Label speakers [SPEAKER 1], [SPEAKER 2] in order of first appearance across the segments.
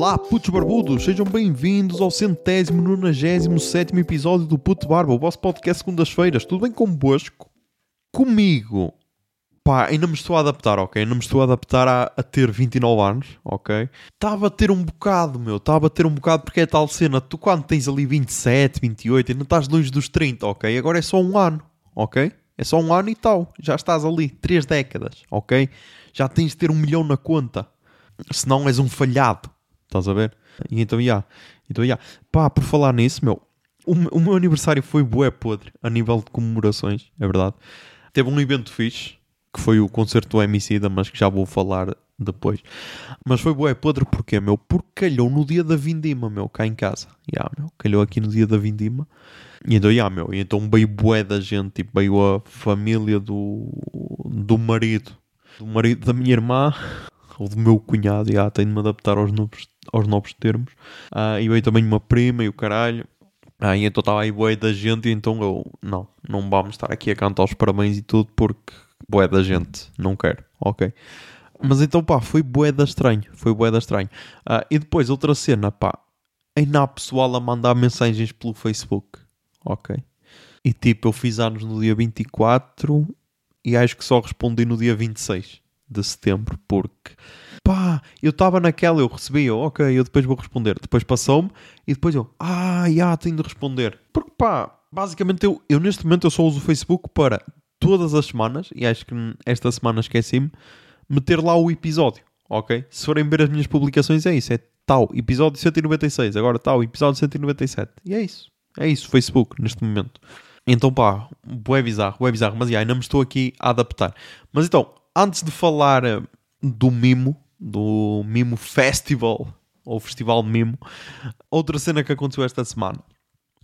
[SPEAKER 1] Olá, putos barbudos, sejam bem-vindos ao centésimo, nonagésimo, sétimo episódio do Puto Barba, o vosso podcast segundas-feiras. Tudo bem convosco? Comigo, pá, ainda me estou a adaptar, ok? Ainda me estou a adaptar a, a ter 29 anos, ok? Estava a ter um bocado, meu, estava a ter um bocado porque é tal cena. Tu, quando tens ali 27, 28, ainda estás longe dos 30, ok? Agora é só um ano, ok? É só um ano e tal. Já estás ali, três décadas, ok? Já tens de ter um milhão na conta. Senão és um falhado. Estás a ver? E então, já. Yeah. Então, já. Yeah. Pá, por falar nisso, meu. O, o meu aniversário foi bué podre a nível de comemorações, é verdade. Teve um evento fixe, que foi o concerto do Emicida, mas que já vou falar depois. Mas foi bué podre porquê, meu? Porque calhou no dia da vindima, meu, cá em casa. Já, yeah, meu. Calhou aqui no dia da vindima. E então, yeah, meu, e então veio bué da gente, tipo, veio a família do, do marido, do marido da minha irmã, ou do meu cunhado, yeah, tenho de me adaptar aos novos, aos novos termos, uh, e veio também uma prima e o caralho, ah, e então estava aí bué da gente, e então eu, não, não vamos estar aqui a cantar os parabéns e tudo, porque bué da gente, não quero, ok? Mas então, pá, foi bué da estranho, foi bué da estranho. Uh, e depois, outra cena, pá, ainda há pessoal a mandar mensagens pelo Facebook ok. E tipo, eu fiz anos no dia 24 e acho que só respondi no dia 26 de setembro, porque pá, eu estava naquela, eu recebi, ok, eu depois vou responder. Depois passou-me e depois eu, ah, já tenho de responder. Porque pá, basicamente eu, eu neste momento eu só uso o Facebook para todas as semanas, e acho que esta semana esqueci-me, meter lá o episódio, ok? Se forem ver as minhas publicações é isso, é tal, episódio 196, agora tal, episódio 197. E é isso. É isso, Facebook, neste momento. Então pá, bué bizarro, bizarro, mas já, ainda me estou aqui a adaptar. Mas então, antes de falar eh, do Mimo, do Mimo Festival, ou Festival Mimo, outra cena que aconteceu esta semana.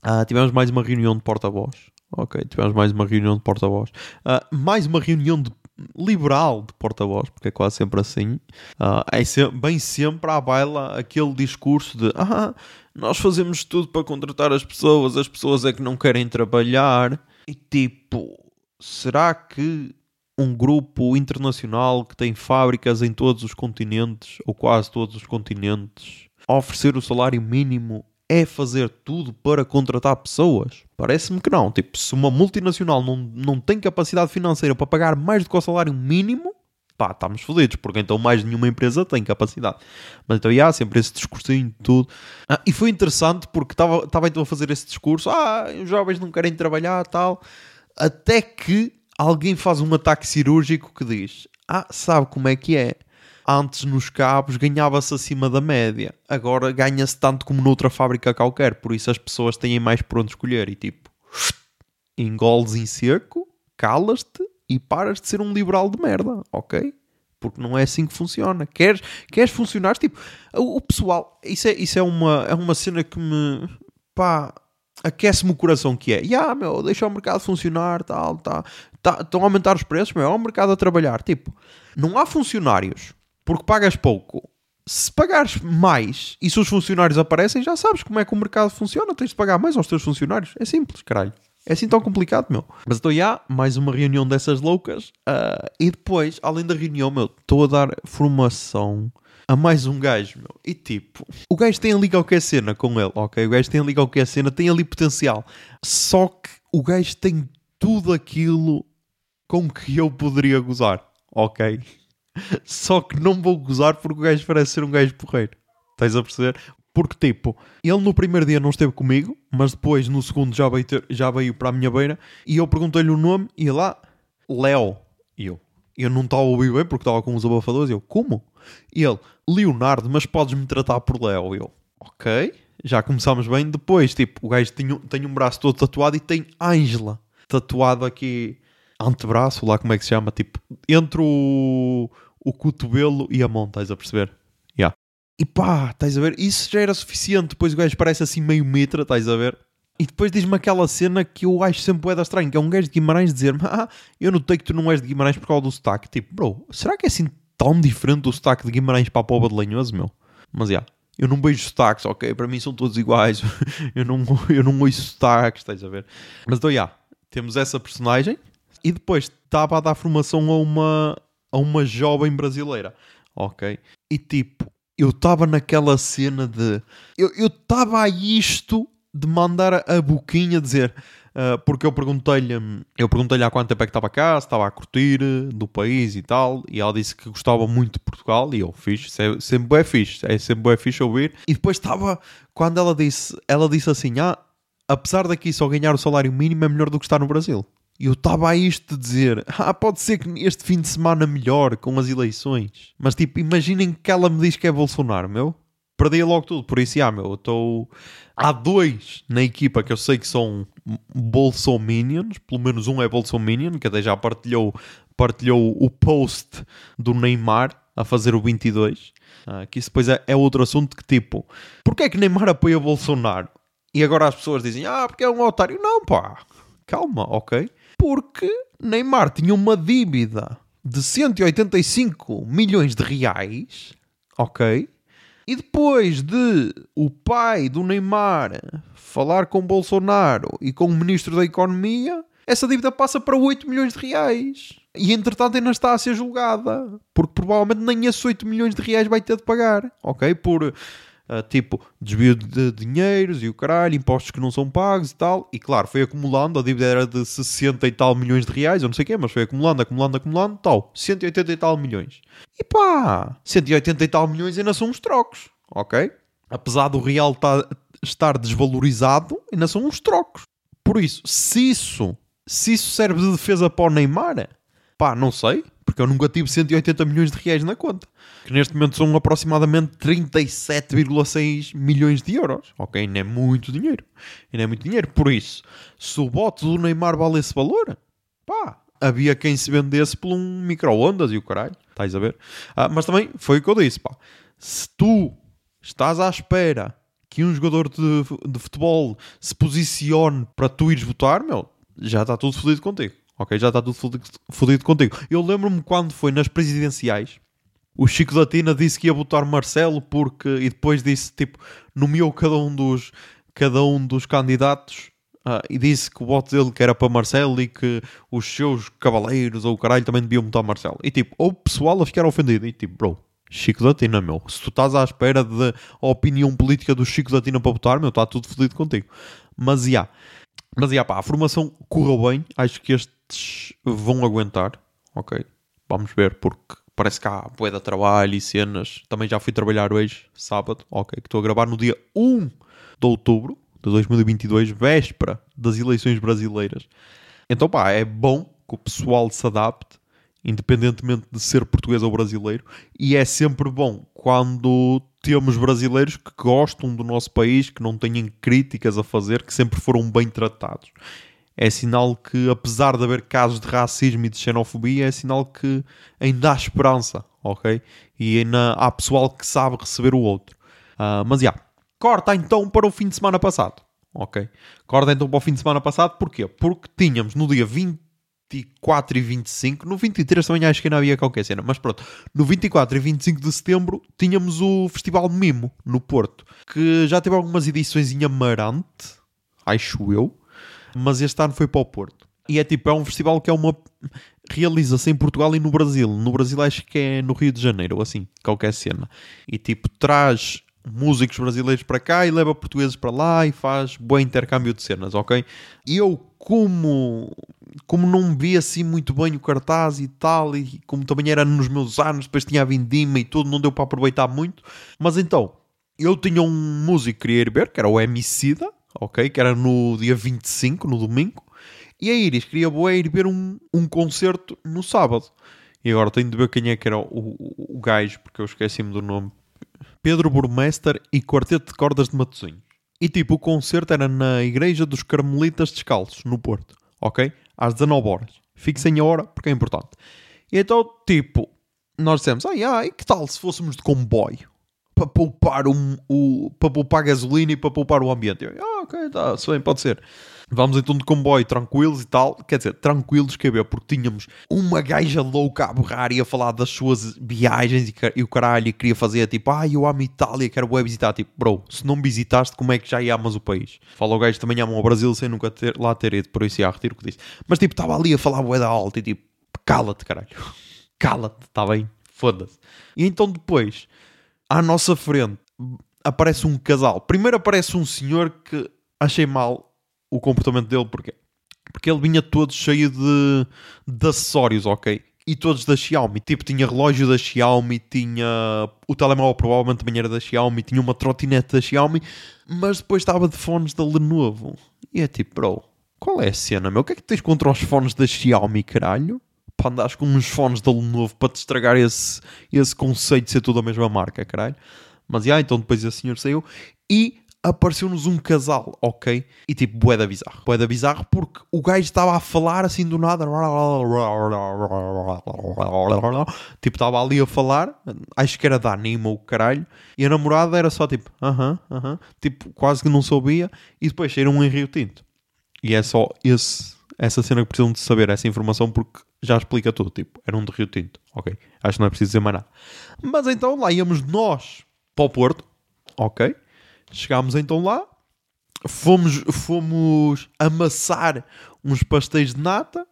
[SPEAKER 1] Uh, tivemos mais uma reunião de porta-voz. Ok, tivemos mais uma reunião de porta-voz. Uh, mais uma reunião de liberal de porta-voz, porque é quase sempre assim. Uh, é bem sempre à baila aquele discurso de ah, nós fazemos tudo para contratar as pessoas, as pessoas é que não querem trabalhar. E tipo, será que um grupo internacional que tem fábricas em todos os continentes, ou quase todos os continentes, oferecer o salário mínimo é fazer tudo para contratar pessoas? Parece-me que não. Tipo, se uma multinacional não, não tem capacidade financeira para pagar mais do que o salário mínimo, pá, estamos fodidos, porque então mais nenhuma empresa tem capacidade. Mas então, há sempre esse discursinho de tudo. Ah, e foi interessante porque estava então a fazer esse discurso, ah, os jovens não querem trabalhar, tal, até que alguém faz um ataque cirúrgico que diz, ah, sabe como é que é? Antes nos cabos ganhava-se acima da média, agora ganha-se tanto como noutra fábrica qualquer, por isso as pessoas têm mais por onde escolher e tipo, engoles em seco, calas-te e paras de ser um liberal de merda, ok? Porque não é assim que funciona. Queres, queres funcionar? Tipo, o, pessoal, isso, é, isso é, uma, é uma cena que me. pá, aquece-me o coração que é. Ya, yeah, meu, deixa o mercado funcionar, tal, tal. Tá, estão a aumentar os preços, meu, é o mercado a trabalhar. Tipo, não há funcionários porque pagas pouco. Se pagares mais e se os funcionários aparecem, já sabes como é que o mercado funciona. Tens de pagar mais aos teus funcionários. É simples, caralho. É assim tão complicado, meu. Mas estou já, mais uma reunião dessas loucas. Uh, e depois, além da reunião, meu, estou a dar formação a mais um gajo, meu. E tipo, o gajo tem ali qualquer cena com ele, ok? O gajo tem ali qualquer cena, tem ali potencial. Só que o gajo tem tudo aquilo com que eu poderia gozar, ok? Só que não vou gozar porque o gajo parece ser um gajo porreiro. Estás a perceber? Porque, tipo, ele no primeiro dia não esteve comigo, mas depois no segundo já veio, ter, já veio para a minha beira e eu perguntei-lhe o nome e lá, Léo. E eu, eu não estava a ouvir bem porque estava com os abafadores. Eu, como? E ele, Leonardo, mas podes-me tratar por Léo. Eu, ok, já começámos bem. Depois, tipo, o gajo tem, tem um braço todo tatuado e tem Ângela tatuado aqui, antebraço, lá como é que se chama, tipo, entre o, o cotovelo e a mão, estás a perceber? E pá, estás a ver? Isso já era suficiente. Depois o gajo parece assim meio metra, estás a ver? E depois diz-me aquela cena que eu acho sempre é estranho, que é um gajo de Guimarães dizer-me ah, eu notei que tu não és de Guimarães por causa do sotaque. Tipo, bro, será que é assim tão diferente o sotaque de Guimarães para a Pova de Lanhoso, meu? Mas, já, yeah, eu não vejo sotaques, ok? Para mim são todos iguais. eu, não, eu não ouço sotaques, estás a ver? Mas, então, já, yeah, temos essa personagem e depois estava a dar formação a uma, a uma jovem brasileira, ok? E tipo, eu estava naquela cena de. Eu estava a isto de mandar a boquinha dizer. Uh, porque eu perguntei-lhe eu perguntei-lhe há quanto tempo é que estava cá, se estava a curtir eh, do país e tal, e ela disse que gostava muito de Portugal, e eu fiz, é sempre é fixe, é sempre é fixe ouvir. E depois estava, quando ela disse, ela disse assim: Ah, apesar daqui só ganhar o salário mínimo é melhor do que estar no Brasil. Eu estava a isto de dizer, ah, pode ser que este fim de semana melhor com as eleições. Mas tipo, imaginem que ela me diz que é Bolsonaro, meu. Perdi logo tudo, por isso, ah, meu, eu estou... Há dois na equipa que eu sei que são Bolsominions, pelo menos um é Bolsominion, que até já partilhou, partilhou o post do Neymar a fazer o 22. Ah, que isso depois é, é outro assunto que tipo, porquê é que Neymar apoia Bolsonaro? E agora as pessoas dizem, ah, porque é um otário. Não, pá, calma, ok? Porque Neymar tinha uma dívida de 185 milhões de reais, ok? E depois de o pai do Neymar falar com Bolsonaro e com o ministro da Economia, essa dívida passa para 8 milhões de reais. E entretanto ainda está a ser julgada, porque provavelmente nem esses 8 milhões de reais vai ter de pagar, ok? Por Uh, tipo, desvio de dinheiros e o caralho, impostos que não são pagos e tal. E claro, foi acumulando, a dívida era de 60 e tal milhões de reais, eu não sei o quê, mas foi acumulando, acumulando, acumulando, tal, 180 e tal milhões. E pá, 180 e tal milhões ainda são uns trocos, ok? Apesar do real tá, estar desvalorizado, ainda são uns trocos. Por isso, se isso, se isso serve de defesa para o Neymar, pá, não sei, porque eu nunca tive 180 milhões de reais na conta que neste momento são aproximadamente 37,6 milhões de euros. Ok, ainda é muito dinheiro. Ainda é muito dinheiro. Por isso, se o bote do Neymar vale esse valor, pá, havia quem se vendesse por um micro-ondas e o caralho. Estás a ver? Ah, mas também foi o que eu disse, pá. Se tu estás à espera que um jogador de, de futebol se posicione para tu ires votar, meu, já está tudo fodido contigo. Ok, já está tudo fodido contigo. Eu lembro-me quando foi nas presidenciais o Chico da Tina disse que ia votar Marcelo porque e depois disse tipo nomeou cada um dos cada um dos candidatos uh, e disse que o voto dele que era para Marcelo e que os seus cavaleiros ou o caralho também deviam votar Marcelo e tipo ou o pessoal a ficar ofendido e tipo bro Chico da Tina meu se tu estás à espera da opinião política do Chico da Tina para votar meu está tudo fodido contigo mas já yeah. Mas já pá a formação correu bem acho que estes vão aguentar ok vamos ver porque parece que há bué de trabalho e cenas. Também já fui trabalhar hoje, sábado, ok, que estou a gravar no dia 1 de outubro de 2022, véspera das eleições brasileiras. Então, pá, é bom que o pessoal se adapte, independentemente de ser português ou brasileiro, e é sempre bom quando temos brasileiros que gostam do nosso país, que não têm críticas a fazer, que sempre foram bem tratados é sinal que, apesar de haver casos de racismo e de xenofobia, é sinal que ainda há esperança, ok? E ainda há pessoal que sabe receber o outro. Uh, mas já, yeah. corta então para o fim de semana passado, ok? Corta então para o fim de semana passado, porquê? Porque tínhamos no dia 24 e 25, no 23 também acho que não havia qualquer cena, mas pronto, no 24 e 25 de setembro tínhamos o Festival Mimo, no Porto, que já teve algumas edições em Amarante, acho eu, mas este ano foi para o Porto. E é tipo, é um festival que é uma. realiza-se em Portugal e no Brasil. No Brasil acho que é no Rio de Janeiro, ou assim, qualquer cena. E tipo, traz músicos brasileiros para cá e leva portugueses para lá e faz bom intercâmbio de cenas, ok? E eu, como, como não vi assim muito bem o cartaz e tal, e como também era nos meus anos, depois tinha a vindima e tudo, não deu para aproveitar muito. Mas então, eu tinha um músico que queria ir ver, que era o Emicida, ok? Que era no dia 25, no domingo. E a Iris queria boa ir ver um, um concerto no sábado. E agora tenho de ver quem é que era o, o, o gajo, porque eu esqueci-me do nome. Pedro Burmester e Quarteto de Cordas de Matosinhos. E tipo, o concerto era na Igreja dos Carmelitas Descalços, no Porto, ok? Às 19 horas. Fixem a hora, porque é importante. E então, tipo, nós dissemos, ai, ai, que tal se fôssemos de comboio? para poupar, um, o, para poupar gasolina e para poupar o ambiente. Eu, ah, ok, tá, se bem, pode ser. Vamos então de comboio tranquilos e tal. Quer dizer, tranquilos, quer ver, porque tínhamos uma gaja louca a borrar e a falar das suas viagens e, o caralho e queria fazer tipo, ah, eu amo Itália, quero bem visitar. Tipo, bro, se não visitaste, como é que já amas o país? Fala o gajo também ama o Brasil sem nunca ter, lá ter ido, por isso já retiro o que disse. Mas tipo, estava ali a falar bué da alta e tipo, cala-te, caralho. Cala-te, está bem? Foda-se. E então depois à nossa frente aparece um casal. Primeiro aparece um senhor que achei mal o comportamento dele, porque porque ele vinha todo cheio de, de acessórios, ok? E todos da Xiaomi. Tipo, tinha relógio da Xiaomi, tinha. O telemóvel provavelmente também era da Xiaomi, tinha uma trotinete da Xiaomi, mas depois estava de fones da Lenovo. E é tipo, bro, qual é a cena, meu? O que é que tens contra os fones da Xiaomi, caralho? Para andares com uns fones da Lenovo para te estragar esse, esse conceito de ser tudo a mesma marca, caralho. Mas, já, então depois esse senhor saiu. E apareceu-nos um casal, ok? E tipo, boeda bizarro. Boeda bizarro porque o gajo estava a falar assim do nada. Tipo, estava ali a falar. Acho que era da anima o caralho. E a namorada era só tipo, aham, uh aham. -huh, uh -huh. Tipo, quase que não soubia. E depois saíram em Rio Tinto. E é só esse, essa cena que precisam de saber, essa informação, porque já explica tudo. Tipo, era um de Rio Tinto, ok? Acho que não é preciso dizer mais nada. Mas então lá íamos nós para o Porto, ok? Chegámos então lá, fomos, fomos amassar uns pastéis de nata,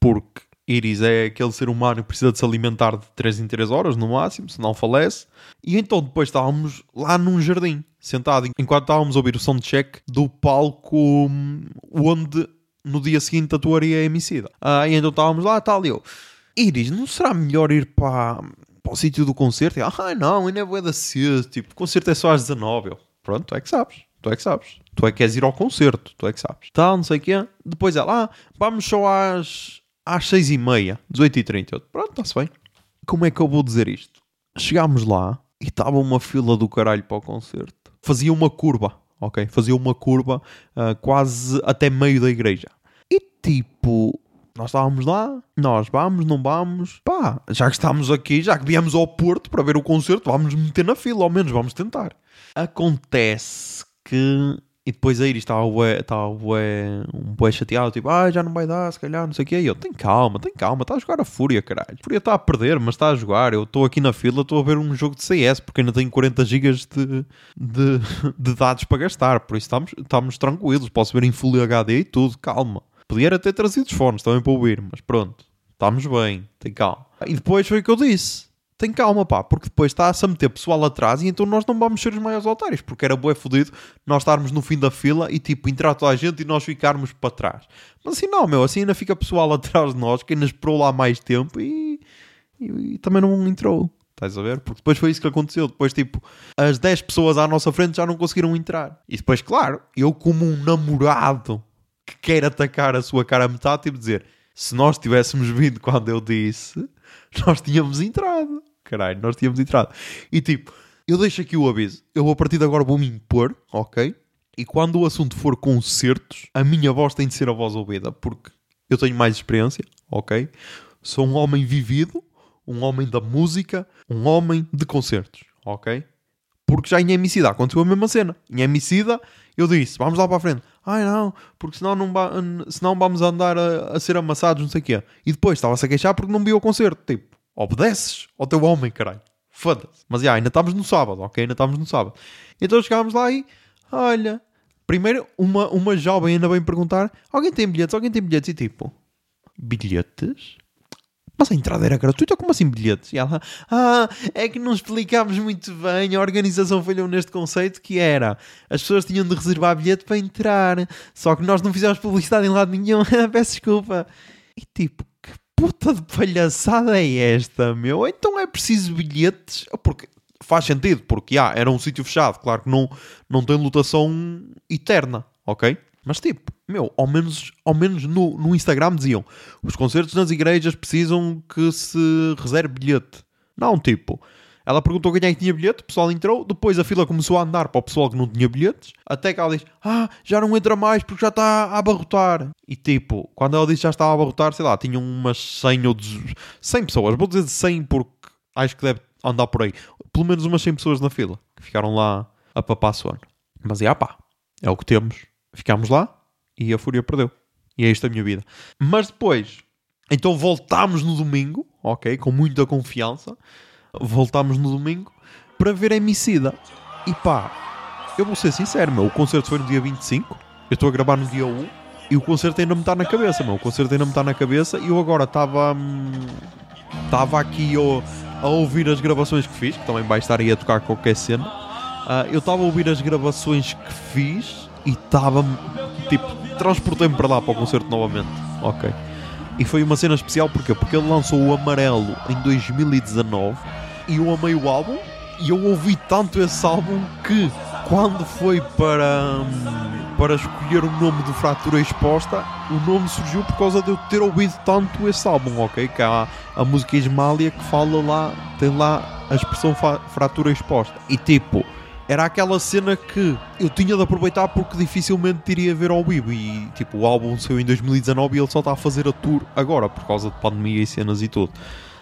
[SPEAKER 1] porque Iris é aquele ser humano que precisa de se alimentar de 3 em 3 horas no máximo, senão falece. E então depois estávamos lá num jardim, sentado, enquanto estávamos a ouvir o soundcheck do palco hum, onde no dia seguinte atuaria a Emicida. Ah, e então estávamos lá, tal, e eu... Iris, não será melhor ir para, para o sítio do concerto? E, ah, não, ainda é boa da cedo, tipo, o concerto é só às 19. Eu, Pronto, tu é que sabes. Tu é que sabes. Tu é que queres ir ao concerto. Tu é que sabes. Tal, não sei o quê. Depois ela, ah, vamos só às, às 6 e meia, 18 e 30. Eu, pronto, está-se bem. Como é que eu vou dizer isto? Chegámos lá e estava uma fila do caralho para o concerto. Fazia uma curva, ok? Fazia uma curva uh, quase até meio da igreja. E tipo, nós estávamos lá, nós vamos, não vamos, pá, já que estamos aqui, já que viemos ao Porto para ver o concerto, vamos meter na fila, ao menos vamos tentar. Acontece que. E depois a Iris estava estava um bué chateado, tipo, ah, já não vai dar, se calhar, não sei o quê. E eu, tem calma, tem calma, está a jogar a Fúria, caralho. A Fúria está a perder, mas está a jogar. Eu estou aqui na fila, estou a ver um jogo de CS, porque ainda tenho 40 GB de, de, de, dados para gastar. Por isso estamos, estamos tranquilos, posso ver em Full HD e tudo, calma. Podia ter trazido os fones também para ouvir, mas pronto, estamos bem, tem calma. E depois foi o que eu disse tem calma, pá, porque depois está-se a meter pessoal atrás e então nós não vamos ser os maiores otários, porque era bué fodido nós estarmos no fim da fila e tipo entrar toda a gente e nós ficarmos para trás. Mas assim não, meu, assim ainda fica pessoal atrás de nós que ainda esperou lá mais tempo e, e, e também não entrou. Estás a ver? Porque depois foi isso que aconteceu. Depois, tipo, as 10 pessoas à nossa frente já não conseguiram entrar. E depois, claro, eu como um namorado que quer atacar a sua cara a metade, tipo dizer, se nós tivéssemos vindo quando eu disse, nós tínhamos entrado. Caralho, nós tínhamos entrado. E tipo, eu deixo aqui o aviso. Eu a partir de agora vou me impor, ok? E quando o assunto for concertos, a minha voz tem de ser a voz ouvida, porque eu tenho mais experiência, ok? Sou um homem vivido, um homem da música, um homem de concertos, ok? Porque já em Emicida aconteceu a mesma cena. Em Emicida eu disse, vamos lá para a frente. Ai não, porque senão, não, senão vamos andar a, a ser amassados, não sei o quê. E depois estava-se a queixar porque não viu o concerto. Tipo, obedeces ao teu homem, caralho. Foda-se. Mas já, ainda estamos no sábado, ok? Ainda estamos no sábado. Então chegámos lá e, olha, primeiro uma, uma jovem ainda vem perguntar: alguém tem bilhetes? Alguém tem bilhetes? E tipo, bilhetes? Mas a entrada era gratuita, como assim bilhetes? E ela, ah, é que não explicámos muito bem, a organização falhou neste conceito que era, as pessoas tinham de reservar bilhete para entrar, só que nós não fizemos publicidade em lado nenhum, peço desculpa. E tipo, que puta de palhaçada é esta, meu? Então é preciso bilhetes, porque faz sentido, porque, ah, era um sítio fechado, claro que não, não tem lotação eterna, ok? Mas tipo, meu, ao menos, ao menos no, no Instagram diziam os concertos nas igrejas precisam que se reserve bilhete. Não, tipo, ela perguntou quem é que tinha bilhete, o pessoal entrou, depois a fila começou a andar para o pessoal que não tinha bilhetes, até que ela diz, ah, já não entra mais porque já está a abarrotar. E tipo, quando ela disse já estava a abarrotar, sei lá, tinham umas 100 ou 100 pessoas, vou dizer 100 porque acho que deve andar por aí. Pelo menos umas 100 pessoas na fila, que ficaram lá a papar sono. Mas, é pá, é o que temos Ficámos lá e a Fúria perdeu. E é isto a minha vida. Mas depois, então voltámos no domingo, ok? Com muita confiança. Voltámos no domingo para ver a Emicida. E pá, eu vou ser sincero, meu. O concerto foi no dia 25. Eu estou a gravar no dia 1. E o concerto ainda me está na cabeça, meu. O concerto ainda me está na cabeça. E eu agora estava. Estava hum, aqui eu, a ouvir as gravações que fiz, que também vai estar aí a tocar qualquer cena. Uh, eu estava a ouvir as gravações que fiz e estava tipo, transportei-me para lá para o concerto novamente. Ok. E foi uma cena especial porque porque ele lançou o Amarelo em 2019 e eu amei o álbum e eu ouvi tanto esse álbum que quando foi para, para escolher o nome do Fratura Exposta, o nome surgiu por causa de eu ter ouvido tanto esse álbum, ok? Que há a música Ismália que fala lá, tem lá a expressão Fratura Exposta. E tipo, era aquela cena que eu tinha de aproveitar porque dificilmente iria ver ao vivo. E tipo, o álbum saiu em 2019 e ele só está a fazer a tour agora por causa de pandemia e cenas e tudo.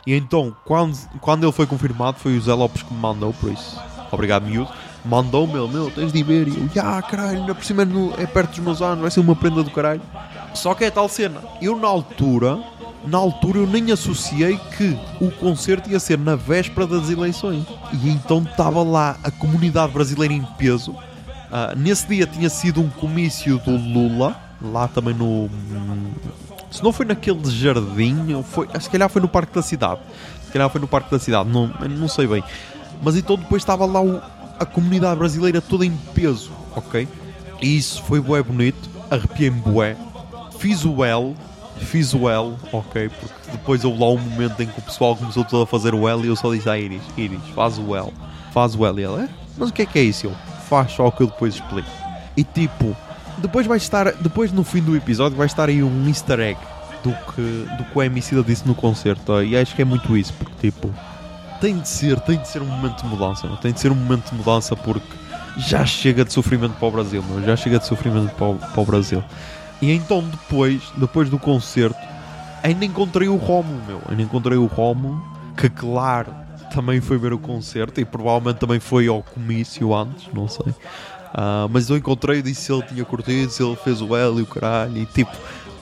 [SPEAKER 1] E então, quando, quando ele foi confirmado, foi o Zé Lopes que me mandou, por isso, obrigado, miúdo mandou-me ele, meu, tens de ir ver. E eu, já, caralho, ainda por cima é, é perto dos meus anos, vai ser uma prenda do caralho. Só que é tal cena. Eu, na altura, na altura, eu nem associei que o concerto ia ser na véspera das eleições. E então estava lá a comunidade brasileira em peso. Uh, nesse dia tinha sido um comício do Lula, lá também no. Se não foi naquele jardim, foi, se calhar foi no Parque da Cidade. Se calhar foi no Parque da Cidade, não, não sei bem. Mas então depois estava lá o, a comunidade brasileira toda em peso, ok? E isso foi bué bonito, arrepiei-me bué, fiz o L, fiz o L, ok? Porque depois houve lá um momento em que o pessoal começou todo a fazer o L e eu só disse à Iris, Iris, faz o L, faz o L. E ela, é? Mas o que é que é isso? Eu, faz só o que eu depois explico. E tipo, depois vai estar, depois no fim do episódio vai estar aí um easter egg do que, do que o Emicida disse no concerto, e acho que é muito isso, porque tipo tem de ser, tem de ser um momento de mudança, não? tem de ser um momento de mudança porque já chega de sofrimento para o Brasil, não? já chega de sofrimento para o, para o Brasil. E então depois, depois do concerto, ainda encontrei o Romo, meu, ainda encontrei o Romo, que claro, também foi ver o concerto e provavelmente também foi ao comício antes, não sei. Uh, mas eu encontrei disse se ele tinha curtido, se ele fez o L e o caralho, e tipo,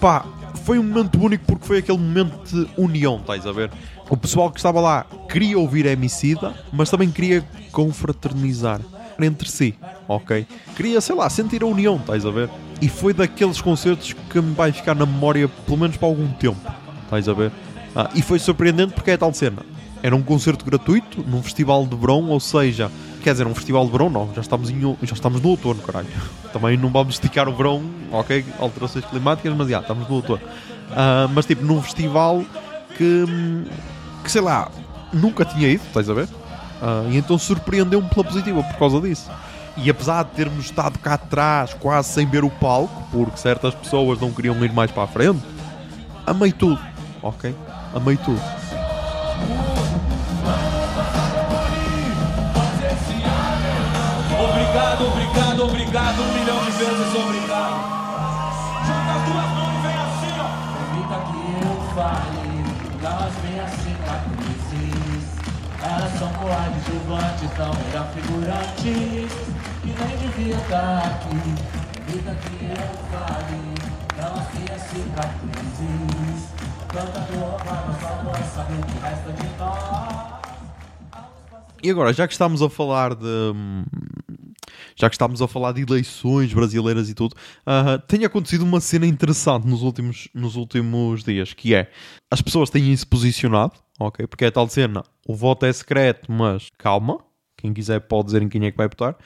[SPEAKER 1] pá, foi um momento único porque foi aquele momento de união, estás a ver? O pessoal que estava lá queria ouvir Emicida, mas também queria confraternizar entre si, ok? Queria, sei lá, sentir a união, estás a ver? E foi daqueles concertos que me vai ficar na memória pelo menos para algum tempo, estás a ver? Ah, e foi surpreendente porque é tal cena. Era um concerto gratuito num festival de verão, ou seja, quer dizer, um festival de verão não, já estamos, em, já estamos no outono, caralho. Também não vamos esticar o verão, ok? Alterações climáticas, mas já, estamos no outono. Uh, mas tipo, num festival que que sei lá, nunca tinha ido, estás a ver? Uh, e então surpreendeu-me pela positiva por causa disso. E apesar de termos estado cá atrás, quase sem ver o palco, porque certas pessoas não queriam ir mais para a frente, amei tudo, ok? Amei tudo. Obrigado, obrigado, obrigado, um milhão de vezes obrigado. Joga as duas mãos e vem assim, ó. Evita que eu fale, elas vêm assim. Elas são coadjuvantes, não eram figurantes Que nem devia estar aqui que eu fale Não cicatrizes Tanta só voz saber o que resta de nós e agora, já que estamos a falar de. Já que estamos a falar de eleições brasileiras e tudo, uh, tem acontecido uma cena interessante nos últimos, nos últimos dias, que é as pessoas têm se posicionado, ok? Porque é tal cena, o voto é secreto, mas calma, quem quiser pode dizer em quem é que vai votar.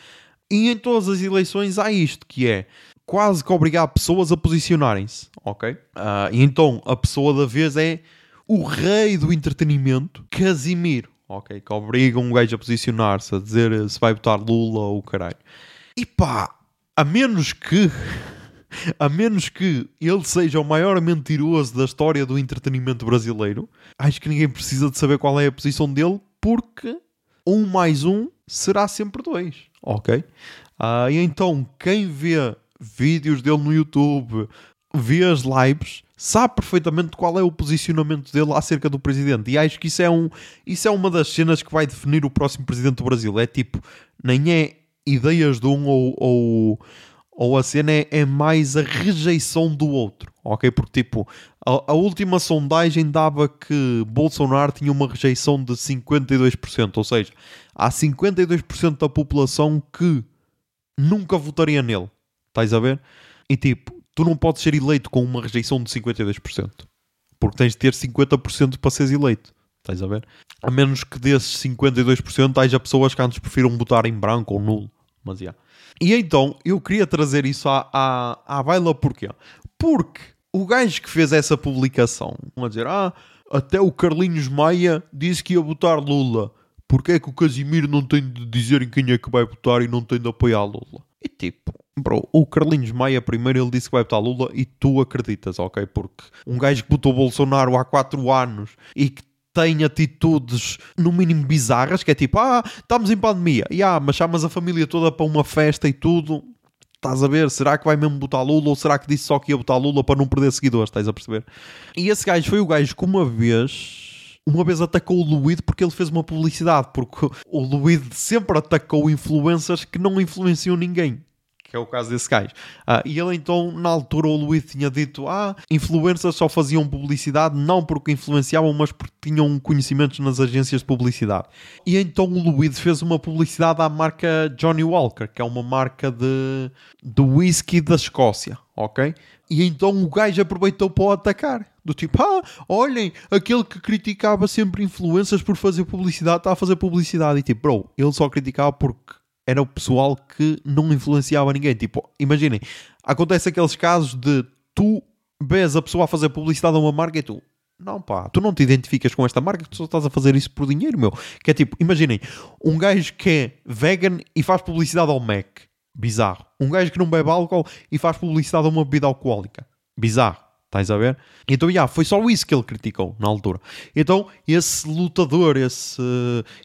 [SPEAKER 1] E em todas as eleições há isto, que é quase que obrigar pessoas a posicionarem-se, ok? Uh, e então a pessoa da vez é o rei do entretenimento, Casimiro ok? Que obrigam um gajo a posicionar-se, a dizer se vai votar Lula ou caralho. E pá, a menos que. A menos que ele seja o maior mentiroso da história do entretenimento brasileiro, acho que ninguém precisa de saber qual é a posição dele, porque um mais um será sempre dois, ok? Ah, e então, quem vê vídeos dele no YouTube, vê as lives, sabe perfeitamente qual é o posicionamento dele acerca do presidente. E acho que isso é, um, isso é uma das cenas que vai definir o próximo presidente do Brasil. É tipo, nem é ideias de um ou, ou, ou a cena é, é mais a rejeição do outro, ok? Porque tipo, a, a, última sondagem dava que Bolsonaro tinha uma rejeição de 52%, ou seja, há 52% da população que nunca votaria nele. Estás a ver? E tipo, tu não podes ser eleito com uma rejeição de 52%. Porque tens de ter 50% para seres eleito. Estás a ver? A menos que desses 52% haja pessoas que antes prefiram votar em branco ou nulo. Mas. Yeah. E então, eu queria trazer isso à, à, à baila porquê? Porque o gajo que fez essa publicação, a dizer, ah, até o Carlinhos Maia disse que ia votar Lula. Porque é que o Casimiro não tem de dizer em quem é que vai votar e não tem de apoiar Lula? E tipo, bro, o Carlinhos Maia primeiro ele disse que vai votar Lula e tu acreditas, ok? Porque um gajo que votou Bolsonaro há 4 anos e que tem atitudes no mínimo bizarras, que é tipo, ah, estamos em pandemia, e ah, mas chamas a família toda para uma festa e tudo, estás a ver? Será que vai mesmo botar Lula ou será que disse só que ia botar Lula para não perder seguidores? Estás a perceber? E esse gajo foi o gajo que uma vez, uma vez atacou o Luíde porque ele fez uma publicidade, porque o Luíde sempre atacou influências que não influenciam ninguém que é o caso desse gajo. Uh, e ele então, na altura, o Luís tinha dito: Ah, influencers só faziam publicidade, não porque influenciavam, mas porque tinham conhecimentos nas agências de publicidade. E então o Luís fez uma publicidade à marca Johnny Walker, que é uma marca de, de whisky da Escócia, ok? E então o gajo aproveitou para o atacar. Do tipo, ah, olhem, aquele que criticava sempre influências por fazer publicidade está a fazer publicidade. E tipo, bro, ele só criticava porque era o pessoal que não influenciava ninguém. Tipo, imaginem, acontece aqueles casos de tu vês a pessoa a fazer publicidade a uma marca e tu, não pá, tu não te identificas com esta marca, tu só estás a fazer isso por dinheiro, meu. Que é tipo, imaginem, um gajo que é vegan e faz publicidade ao Mac. Bizarro. Um gajo que não bebe álcool e faz publicidade a uma bebida alcoólica. Bizarro. Estás a ver? Então, já, foi só isso que ele criticou na altura. Então, esse lutador, esse,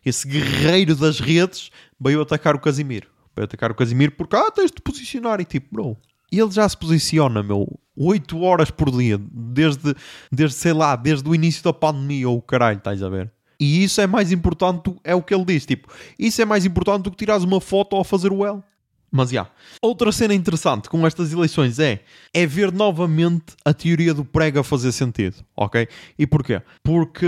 [SPEAKER 1] esse guerreiro das redes, veio atacar o Casimiro. Veio atacar o Casimiro porque, ah, tens de posicionar. E tipo, bro, ele já se posiciona, meu, 8 horas por dia, desde, desde sei lá, desde o início da pandemia, ou caralho, estás a ver? E isso é mais importante, é o que ele diz, tipo, isso é mais importante do que tirares uma foto ao fazer o L. Mas já. Yeah. Outra cena interessante com estas eleições é, é ver novamente a teoria do prego a fazer sentido, ok? E porquê? Porque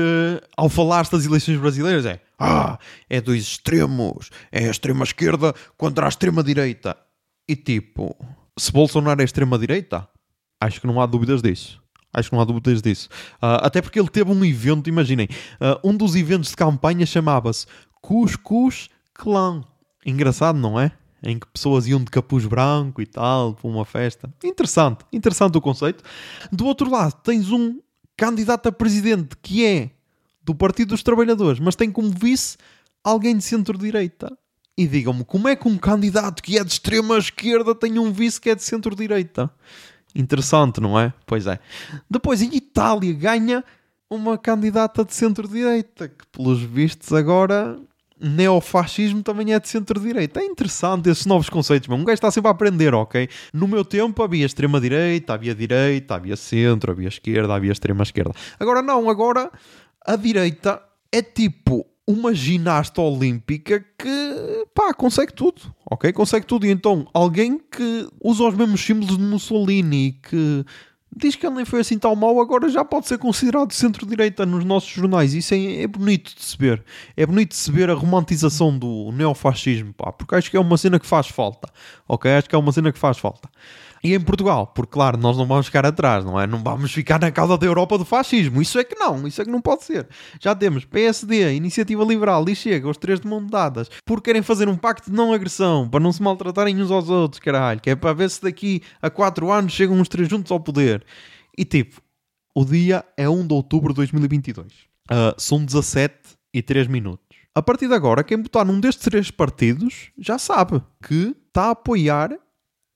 [SPEAKER 1] ao falar das eleições brasileiras é ah, é dos extremos, é a extrema esquerda contra a extrema direita. E tipo, se Bolsonaro é extrema direita, acho que não há dúvidas disso. Acho que não há dúvidas disso. Uh, até porque ele teve um evento, imaginem, uh, um dos eventos de campanha chamava-se Cuscuz Clã. Engraçado, não é? em que pessoas iam de capuz branco e tal, para uma festa. Interessante, interessante o conceito. Do outro lado, tens um candidato a presidente que é do Partido dos Trabalhadores, mas tem como vice alguém de centro-direita. E digam-me, como é que um candidato que é de extrema esquerda tem um vice que é de centro-direita? Interessante, não é? Pois é. Depois, em Itália, ganha uma candidata de centro-direita, que pelos vistos agora neofascismo também é de centro-direita. É interessante esses novos conceitos, mas um gajo está sempre a aprender, ok? No meu tempo havia extrema-direita, havia direita, havia centro, havia esquerda, havia extrema-esquerda. Agora não, agora a direita é tipo uma ginasta olímpica que, pá, consegue tudo, ok? Consegue tudo. E então, alguém que usa os mesmos símbolos de Mussolini, que diz que ele nem foi assim tão mau, agora já pode ser considerado centro-direita nos nossos jornais. Isso é, é, bonito de se ver. É bonito de se ver a romantização do neofascismo, pá, porque acho que é uma cena que faz falta. Ok? Acho que é uma cena que faz falta. E em Portugal, porque claro, nós não vamos ficar atrás, não é? Não vamos ficar na cauda da Europa do fascismo. Isso é que não, isso é que não pode ser. Já temos PSD, Iniciativa Liberal e Chega, os três de mão dadas, porque querem fazer um pacto de não agressão, para não se maltratarem uns aos outros, caralho, que é para ver se daqui a quatro anos chegam os três juntos ao poder. E tipo, o dia é 1 de outubro de 2022. Uh, ah, são 17 e 3 minutos. A partir de agora, quem botar num destes três partidos já sabe que está a apoiar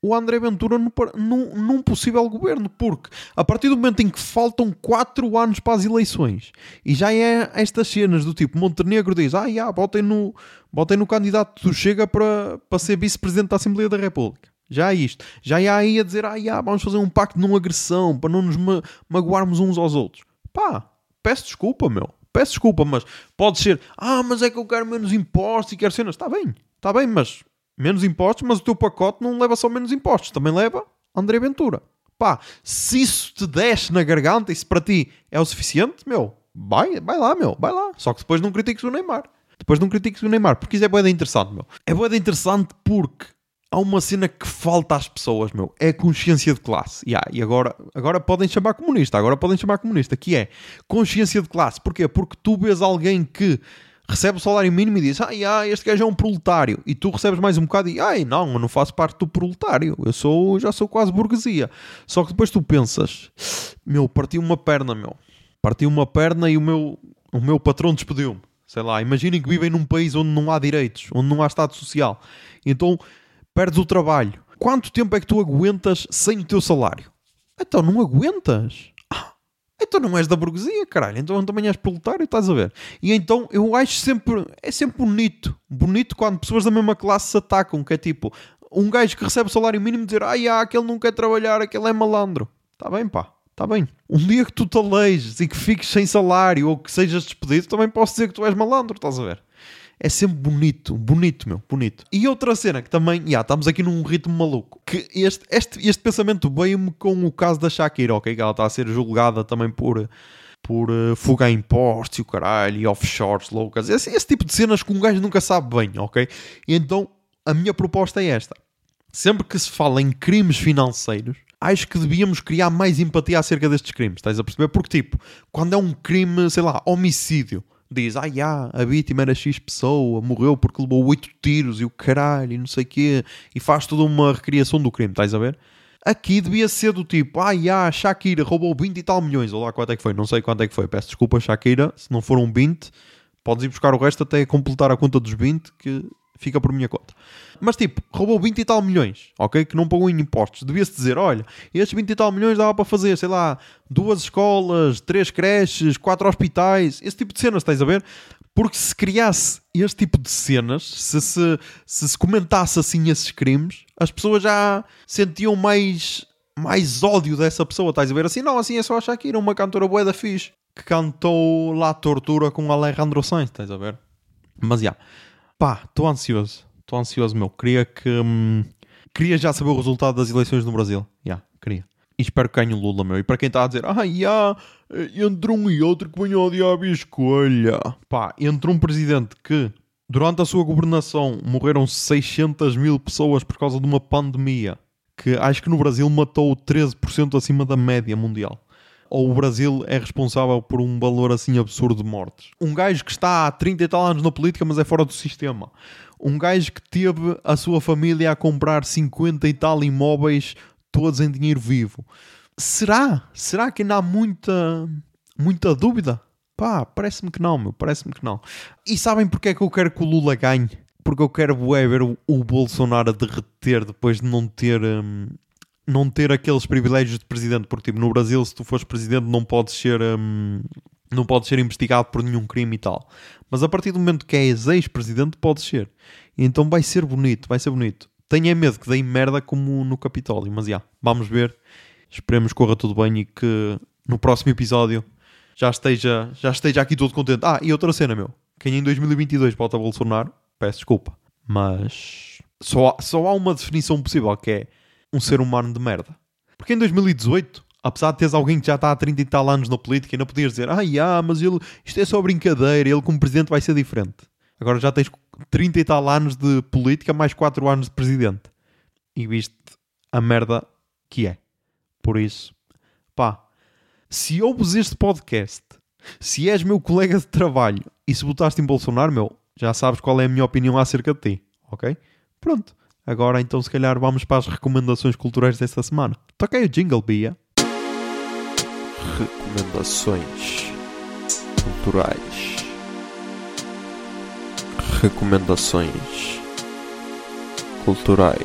[SPEAKER 1] o André Ventura no, num, num, possível governo, porque a partir do momento em que faltam 4 anos para as eleições e já é estas cenas do tipo Montenegro diz: Ah, yeah, botem, no, botem no candidato do Chega para, para ser vice-presidente da Assembleia da República. Já é isto. Já é aí a dizer: Ah, yeah, vamos fazer um pacto de não agressão para não nos ma magoarmos uns aos outros. Pá, peço desculpa, meu. Peço desculpa, mas pode ser: Ah, mas é que eu quero menos impostos e quero cenas. Está bem, está bem, mas menos impostos, mas o teu pacote não leva só menos impostos, também leva André Ventura. Pá, se isso te desce na garganta e se para ti é o suficiente, meu, vai, vai lá, meu, vai lá. Só que depois não critiques o Neymar. Depois não critiques o Neymar, porque isso é boeda interessante, meu. É boeda interessante porque há uma cena que falta às pessoas, meu. É a consciência de classe. Yeah, e agora, agora podem chamar comunista, agora podem chamar comunista, que é consciência de classe. Porquê? Porque tu vês alguém que recebe o salário mínimo e diz: Ai, ah, este gajo é um proletário. E tu recebes mais um bocado e ai, não, eu não faço parte do proletário. Eu sou, já sou quase burguesia. Só que depois tu pensas: Meu, parti uma perna, meu. Parti uma perna e o meu, o meu patrão despediu-me. Sei lá, imaginem que vivem num país onde não há direitos, onde não há Estado Social. Então perdes o trabalho. Quanto tempo é que tu aguentas sem o teu salário? Então não aguentas. Então não és da burguesia, caralho. Então também és proletário, estás a ver? E então eu acho sempre, é sempre bonito. Bonito quando pessoas da mesma classe se atacam, que é tipo, um gajo que recebe salário mínimo dizer, ai, ah, aquele não quer trabalhar, aquele é malandro. Está bem, pá. Está bem. Um dia que tu te alejes e que fiques sem salário ou que sejas despedido, também posso dizer que tu és malandro, estás a ver? É sempre bonito, bonito, meu, bonito. E outra cena que também, já, estamos aqui num ritmo maluco, que este, este, este pensamento veio-me com o caso da Shakira, ok? Que ela está a ser julgada também por, por uh, fuga a impostos e o caralho, e offshores loucas, esse, esse tipo de cenas que um gajo nunca sabe bem, ok? E então, a minha proposta é esta. Sempre que se fala em crimes financeiros, acho que devíamos criar mais empatia acerca destes crimes, estás a perceber? Porque, tipo, quando é um crime, sei lá, homicídio, diz, ah, já, a vítima era X pessoa, morreu porque levou oito tiros e o caralho e não sei o quê, e faz toda uma recriação do crime, estás a ver? Aqui devia ser do tipo, ah, já, Shakira roubou 20 e tal milhões, ou lá quanto é que foi, não sei quanto é que foi, peço desculpa, Shakira, se não foram 20, podes ir buscar o resto até completar a conta dos 20, que fica por minha conta. Mas tipo, roubou 20 e tal milhões, ok? Que não pagou em impostos. Devia-se dizer: olha, estes 20 e tal milhões dava para fazer, sei lá, duas escolas, três creches, quatro hospitais, esse tipo de cenas, estás a ver? Porque se criasse este tipo de cenas, se se, se, se comentasse assim esses crimes, as pessoas já sentiam mais, mais ódio dessa pessoa, estás a ver? Assim, não, assim é só achar que era uma cantora boa da fixe que cantou lá Tortura com Alejandro Sanz, estás a ver? Mas já, yeah. pá, estou ansioso estou ansioso, meu. Queria que. Hum, queria já saber o resultado das eleições no Brasil. Já, yeah, queria. E espero que ganhe o Lula, meu. E para quem está a dizer, ah, yeah, entre um e outro que venha ao diabo e escolha. Pá, entre um presidente que, durante a sua governação, morreram 600 mil pessoas por causa de uma pandemia, que acho que no Brasil matou 13% acima da média mundial ou o Brasil é responsável por um valor assim absurdo de mortes. Um gajo que está há 30 e tal anos na política, mas é fora do sistema um gajo que teve a sua família a comprar 50 e tal imóveis, todos em dinheiro vivo. Será? Será que ainda há muita, muita dúvida? Pá, parece-me que não, meu, parece-me que não. E sabem porque é que eu quero que o Lula ganhe? Porque eu quero ver o, o, Bolsonaro a derreter depois de não ter, hum, não ter aqueles privilégios de presidente. Porque, tipo, no Brasil, se tu fores presidente, não podes ser, hum, não podes ser investigado por nenhum crime e tal. Mas a partir do momento que és ex-presidente, pode ser. Então vai ser bonito, vai ser bonito. Tenho é medo que dê merda como no Capitólio, mas já, vamos ver. Esperemos que corra tudo bem e que no próximo episódio já esteja, já esteja aqui todo contente. Ah, e outra cena, meu. Quem em 2022 vota Bolsonaro, peço desculpa. Mas só há, só há uma definição possível que é um ser humano de merda. Porque em 2018 apesar de teres alguém que já está há 30 e tal anos na política e não podias dizer, ah, yeah, mas ele, isto é só brincadeira, ele como presidente vai ser diferente. Agora já tens 30 e tal anos de política, mais 4 anos de presidente. E viste a merda que é. Por isso, pá, se ouves este podcast, se és meu colega de trabalho e se votaste em Bolsonaro, meu, já sabes qual é a minha opinião acerca de ti, ok? Pronto. Agora então, se calhar, vamos para as recomendações culturais desta semana. Toquei o jingle, Bia recomendações culturais. Recomendações culturais.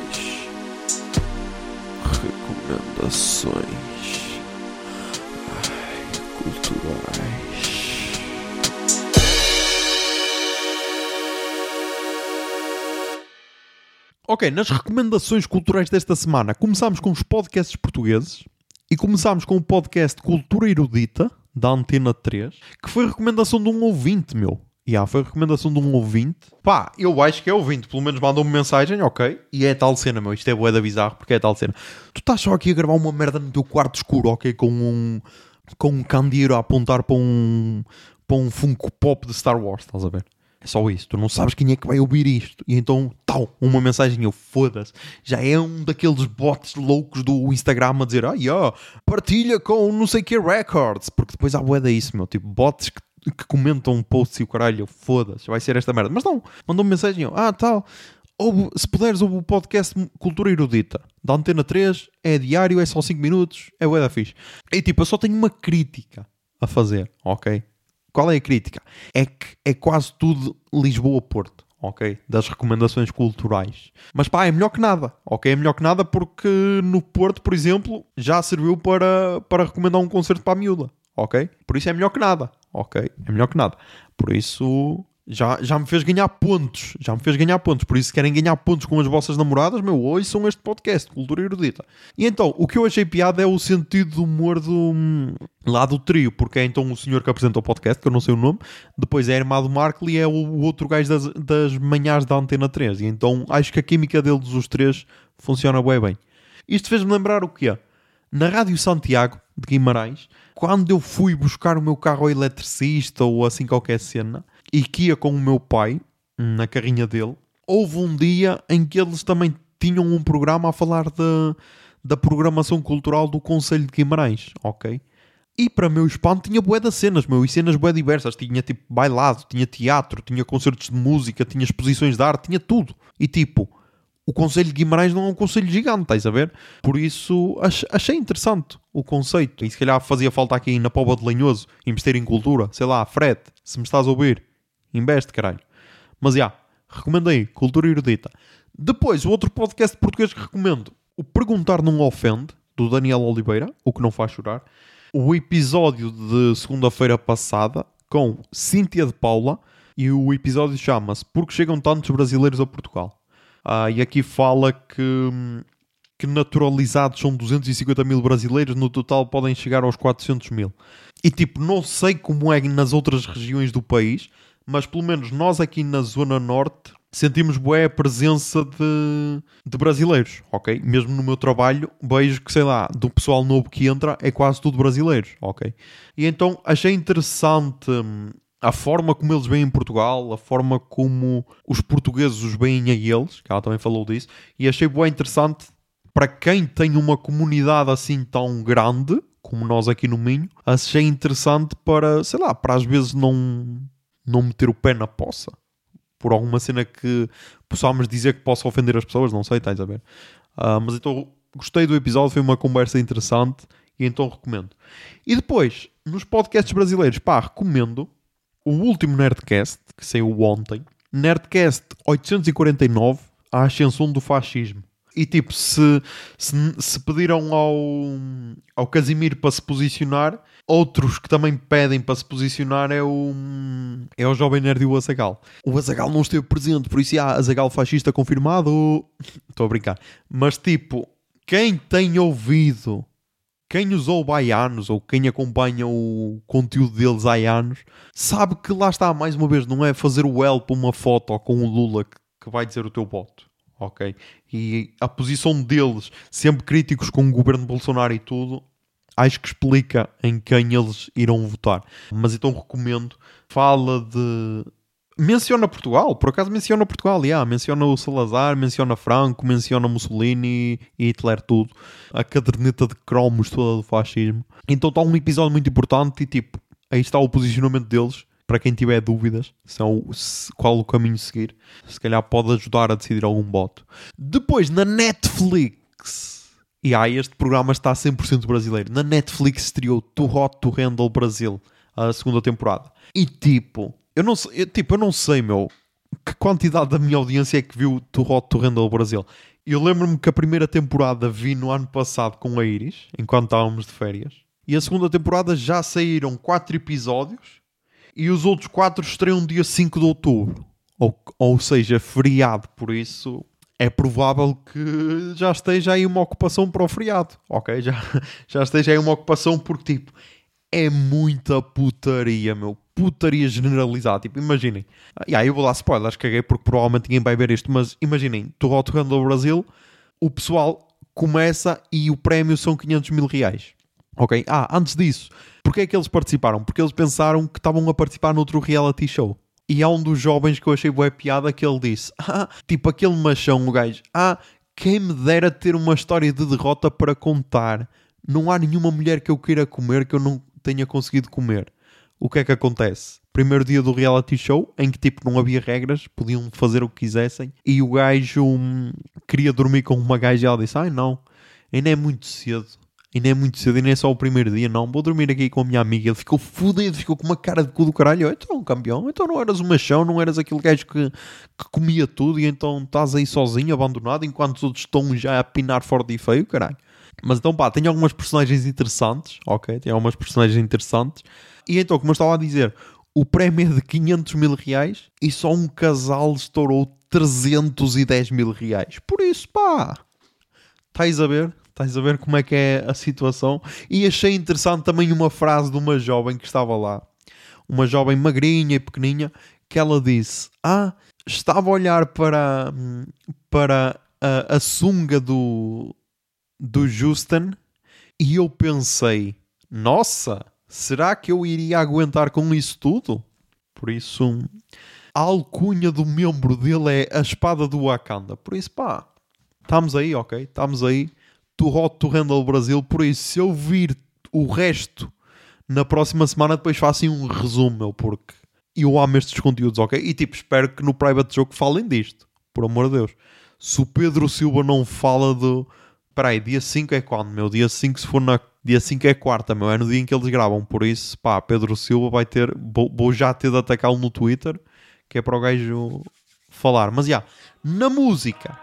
[SPEAKER 1] Recomendações Ai, culturais. Ok, nas recomendações culturais desta semana, começamos com os podcasts portugueses. E começámos com o podcast Cultura Erudita, da Antena 3, que foi recomendação de um ouvinte, meu. E yeah, foi recomendação de um ouvinte. Pá, eu acho que é ouvinte, pelo menos mandou-me mensagem, ok. E é tal cena, meu. Isto é boeda bizarro, porque é tal cena. Tu estás só aqui a gravar uma merda no teu quarto escuro, ok? Com um, com um candeeiro a apontar para um, para um Funko Pop de Star Wars, estás a ver? É só isso. Tu não sabes quem é que vai ouvir isto. E então, tal, uma mensagem, eu foda-se. Já é um daqueles bots loucos do Instagram a dizer, ah, yeah, partilha com não sei que records. Porque depois há boeda isso, meu. Tipo, bots que, que comentam posts e o caralho, foda-se, vai ser esta merda. Mas não, mandou uma mensagem, ah, tal. Ouve, se puderes, ouve o podcast Cultura Erudita da Antena 3, é diário, é só 5 minutos, é bué da fixe. E tipo, eu só tenho uma crítica a fazer, ok? Qual é a crítica? É que é quase tudo Lisboa-Porto, ok? Das recomendações culturais. Mas pá, é melhor que nada, ok? É melhor que nada porque no Porto, por exemplo, já serviu para, para recomendar um concerto para a miúda, ok? Por isso é melhor que nada, ok? É melhor que nada. Por isso já, já me fez ganhar pontos. Já me fez ganhar pontos. Por isso, se querem ganhar pontos com as vossas namoradas, meu, ouçam este podcast, Cultura Erudita. E então, o que eu achei piada é o sentido do humor do, lá do trio, porque é então o senhor que apresenta o podcast, que eu não sei o nome, depois é Armado Markle e é o, o outro gajo das, das manhãs da Antena 3. E então, acho que a química deles, os três, funciona bem bem. Isto fez-me lembrar o quê? Na Rádio Santiago, de Guimarães, quando eu fui buscar o meu carro ao eletricista ou assim qualquer cena, e que ia com o meu pai na carrinha dele, houve um dia em que eles também tinham um programa a falar de, da programação cultural do Conselho de Guimarães, ok? E para meu espanto tinha bué das cenas, meu, e cenas bué diversas. Tinha tipo bailado, tinha teatro, tinha concertos de música, tinha exposições de arte, tinha tudo. E tipo, o Conselho de Guimarães não é um conselho gigante, estás a ver? Por isso achei interessante o conceito. E se calhar fazia falta aqui na Póvoa de Lenhoso investir em cultura. Sei lá, Fred, se me estás a ouvir, Investe, caralho. Mas já, yeah, recomendei Cultura Erudita. Depois, o outro podcast português que recomendo, o Perguntar Não Ofende, do Daniel Oliveira, o que não faz chorar. O episódio de segunda-feira passada com Cíntia de Paula e o episódio chama-se Porque Chegam Tantos Brasileiros a Portugal. Ah, e aqui fala que, que naturalizados são 250 mil brasileiros, no total podem chegar aos 400 mil. E tipo, não sei como é nas outras regiões do país, mas pelo menos nós aqui na Zona Norte sentimos boa a presença de, de brasileiros, ok? Mesmo no meu trabalho, vejo que, sei lá, do pessoal novo que entra é quase tudo brasileiros, ok? E então achei interessante hum, a forma como eles veem em Portugal, a forma como os portugueses os veem a eles, que ela também falou disso, e achei bem interessante para quem tem uma comunidade assim tão grande, como nós aqui no Minho, achei interessante para, sei lá, para às vezes não não meter o pé na poça. Por alguma cena que possamos dizer que possa ofender as pessoas, não sei, estás a ver? Uh, mas então gostei do episódio, foi uma conversa interessante e então recomendo. E depois, nos podcasts brasileiros, pá, recomendo o último Nerdcast, que saiu ontem, Nerdcast 849, A Ascensão do Fascismo. E tipo, se, se, se, pediram ao, ao Casimiro para se posicionar, outros que também pedem para se posicionar é o, é o Jovem Nerd e o Azagal. O Azagal não esteve presente, por isso há Azagal fascista confirmado. Estou a brincar. Mas tipo, quem tem ouvido, quem usou baianos ou quem acompanha o conteúdo deles há anos, sabe que lá está, mais uma vez, não é fazer o L para uma foto com o Lula que, que vai dizer o teu voto ok? E a posição deles, sempre críticos com o governo Bolsonaro e tudo, acho que explica em quem eles irão votar. Mas então recomendo. Fala de. Menciona Portugal, por acaso menciona Portugal, yeah. menciona o Salazar, menciona Franco, menciona Mussolini e Hitler, tudo. A caderneta de cromos toda do fascismo. Então está um episódio muito importante e tipo, aí está o posicionamento deles para quem tiver dúvidas são qual o caminho seguir, se calhar pode ajudar a decidir algum voto. Depois, na Netflix, e aí este programa está 100% brasileiro. Na Netflix estreou Too Hot to Handle Brasil, a segunda temporada. E tipo, eu não sei, eu, tipo, eu não sei, meu, que quantidade da minha audiência é que viu Too Hot to Handle Brasil. Eu lembro-me que a primeira temporada vi no ano passado com a Iris, enquanto estávamos de férias. E a segunda temporada já saíram quatro episódios e os outros quatro estreiam dia 5 de outubro. Ou, ou seja, feriado, por isso é provável que já esteja aí uma ocupação para o feriado, ok? Já, já esteja aí uma ocupação porque, tipo, é muita putaria, meu. Putaria generalizada. Tipo, imaginem. E aí eu vou lá spoilers, caguei porque provavelmente ninguém vai ver isto, mas imaginem, estou ao do Brasil, o pessoal começa e o prémio são 500 mil reais. Ok? Ah, antes disso, Porquê é que eles participaram? Porque eles pensaram que estavam a participar noutro reality show. E há um dos jovens que eu achei boa piada que ele disse: Ah, tipo aquele machão, o gajo, ah, quem me dera ter uma história de derrota para contar. Não há nenhuma mulher que eu queira comer que eu não tenha conseguido comer. O que é que acontece? Primeiro dia do reality show, em que tipo não havia regras, podiam fazer o que quisessem, e o gajo hum, queria dormir com uma gaja e ela disse: Ai não, ainda é muito cedo Ainda é muito cedo, ainda é só o primeiro dia. Não, vou dormir aqui com a minha amiga. Ele ficou fudido, ficou com uma cara de cu do caralho. Então, um campeão, então não eras um machão, não eras aquele gajo que, que comia tudo e então estás aí sozinho, abandonado, enquanto os outros estão já a pinar forte e feio, caralho. Mas então, pá, tem algumas personagens interessantes, ok? Tem algumas personagens interessantes. E então, como eu estava a dizer, o prémio é de 500 mil reais e só um casal estourou 310 mil reais. Por isso, pá, estáis a ver? Estás a ver como é que é a situação? E achei interessante também uma frase de uma jovem que estava lá. Uma jovem magrinha e pequeninha, que ela disse: Ah, estava a olhar para, para a, a sunga do, do Justin e eu pensei: Nossa, será que eu iria aguentar com isso tudo? Por isso, a alcunha do membro dele é a espada do Wakanda. Por isso, pá, estamos aí, ok? Estamos aí do Hot to Handle Brasil. Por isso, se eu vir o resto na próxima semana, depois faço um resumo, meu, porque eu amo estes conteúdos, ok? E tipo, espero que no Private Joke falem disto, por amor de Deus. Se o Pedro Silva não fala do. Espera aí, dia 5 é quando, meu? Dia 5, se for na. Dia 5 é quarta, meu. É no dia em que eles gravam. Por isso, pá, Pedro Silva vai ter. Vou, vou já ter de atacá-lo no Twitter, que é para o gajo falar. Mas já, na música.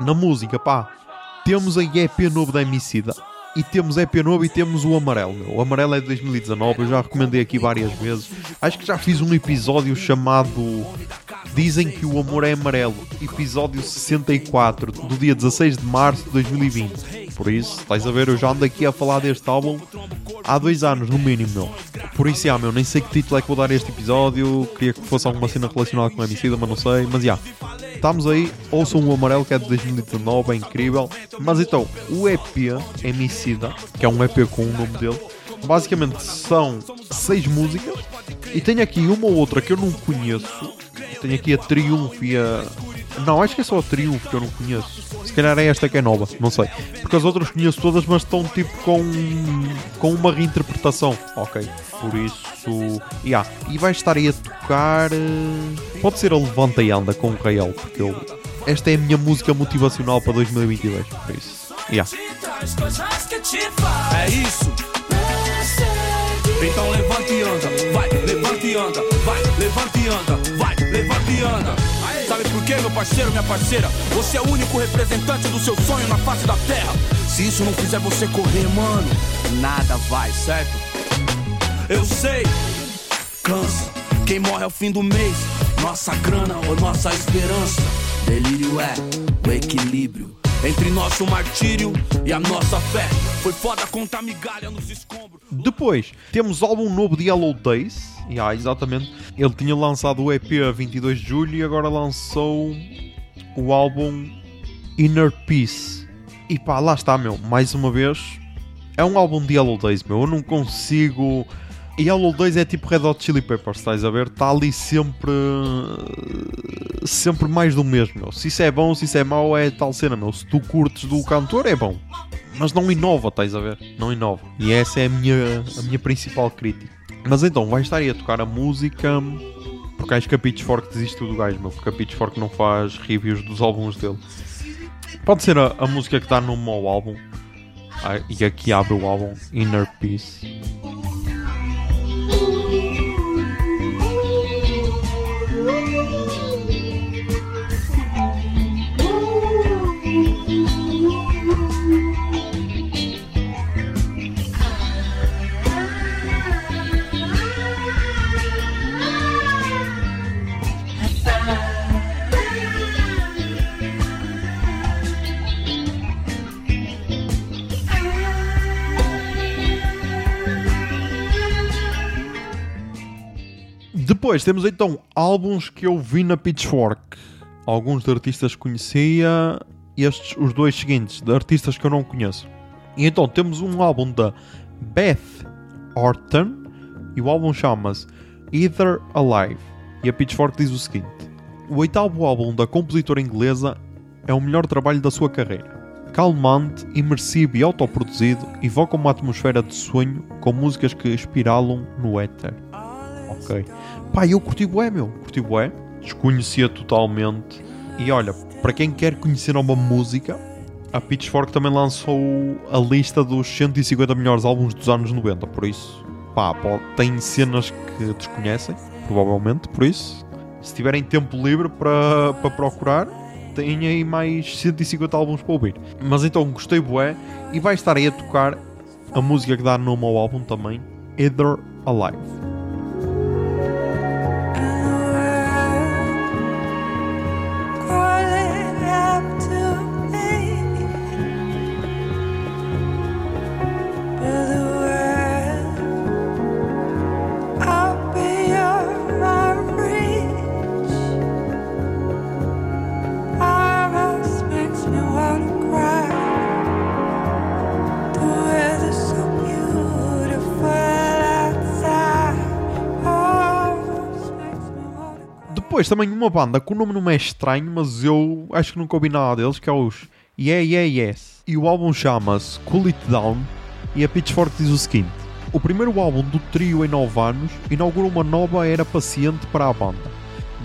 [SPEAKER 1] Na música, pá temos a EP novo da Emicida e temos EP novo e temos o amarelo. Meu. O amarelo é de 2019, eu já recomendei aqui várias vezes. Acho que já fiz um episódio chamado Dizem que o amor é amarelo, episódio 64, do dia 16 de março de 2020. Por isso, estás a ver, eu já ando aqui a falar deste álbum há dois anos, no mínimo, meu. Por isso, já, meu, nem sei que título é que vou dar este episódio. Queria que fosse alguma cena relacionada com a Emicida, mas não sei. Mas já, estamos aí. Ouçam o amarelo que é de 2019, é incrível. Mas então, o EP Emicida, que é um EP com o nome dele, basicamente são seis músicas. E tem aqui uma ou outra que eu não conheço. Tenho aqui a Triumph e a. Não, acho que é só a Triumph que eu não conheço. Se calhar é esta que é nova, não sei. Porque as outras conheço todas, mas estão tipo com, com uma reinterpretação. Ok, por isso. Yeah. E vai estar aí a tocar. Eh, pode ser a Levanta e Anda com o Rael, porque eu. Esta é a minha música motivacional para 2022, por isso. Yeah. É isso. Então levanta e anda, vai, levanta e anda, vai, levanta e anda, vai, levanta e anda. Sabe por quê, meu parceiro, minha parceira? Você é o único representante do seu sonho na face da terra. Se isso não fizer você correr, mano, nada vai, certo? Eu sei, cansa. Quem morre ao fim do mês, nossa grana ou nossa esperança. Delírio é o equilíbrio entre nosso martírio e a nossa fé. Foi foda contar migalha nos escombros. Depois, temos álbum novo de Yellow Days. Yeah, exatamente. Ele tinha lançado o EP a 22 de julho e agora lançou o álbum Inner Peace. E pá, lá está, meu. Mais uma vez, é um álbum de Yellow Days, meu. Eu não consigo. Yellow Days é tipo Red Hot Chili Peppers, estás a ver? Está ali sempre. Sempre mais do mesmo, meu. Se isso é bom, se isso é mau, é tal cena, meu. Se tu curtes do cantor, é bom. Mas não inova, estás a ver? Não inova. E essa é a minha, a minha principal crítica. Mas então, vai estar aí a tocar a música. Porque acho que a Pitchfork desistiu do gajo, meu. Porque a Pitchfork não faz reviews dos álbuns dele. Pode ser a, a música que está no meu álbum. E aqui abre o álbum Inner Peace. Depois temos então álbuns que eu vi na Pitchfork. Alguns de artistas conhecia, estes, os dois seguintes, de artistas que eu não conheço. E então temos um álbum da Beth Orton e o álbum chama-se Either Alive. E a Pitchfork diz o seguinte: O oitavo álbum da compositora inglesa é o melhor trabalho da sua carreira. Calmante, imersivo e autoproduzido, evoca uma atmosfera de sonho com músicas que espiralam no éter. Ok. Pá, eu curti bué, meu. Curti bué. Desconhecia totalmente. E olha, para quem quer conhecer uma música, a Pitchfork também lançou a lista dos 150 melhores álbuns dos anos 90. Por isso, pá, tem cenas que desconhecem, provavelmente. Por isso, se tiverem tempo livre para, para procurar, tem aí mais 150 álbuns para ouvir. Mas então gostei bué e vai estar aí a tocar a música que dá nome ao álbum também, Either Alive. Depois também uma banda que o nome não é estranho, mas eu acho que nunca ouvi nada deles, que é os Yeah Yeah Yes. E o álbum chama-se Cool It Down e a Pitchfork diz o seguinte. O primeiro álbum do trio em 9 anos inaugura uma nova era paciente para a banda.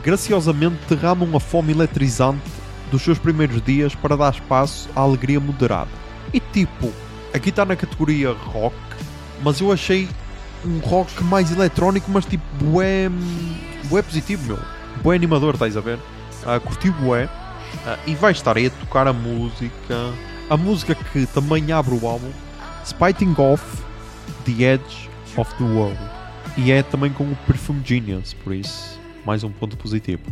[SPEAKER 1] Graciosamente derramam a fome eletrizante dos seus primeiros dias para dar espaço à alegria moderada. E tipo, aqui está na categoria rock, mas eu achei um rock mais eletrónico, mas tipo, bué, bué positivo, meu bué animador, estás a ver? Uh, curti bué. Uh, e vai estar aí a tocar a música. A música que também abre o álbum. Spiting Off The Edge of the World. E é também com o Perfume Genius, por isso, mais um ponto positivo.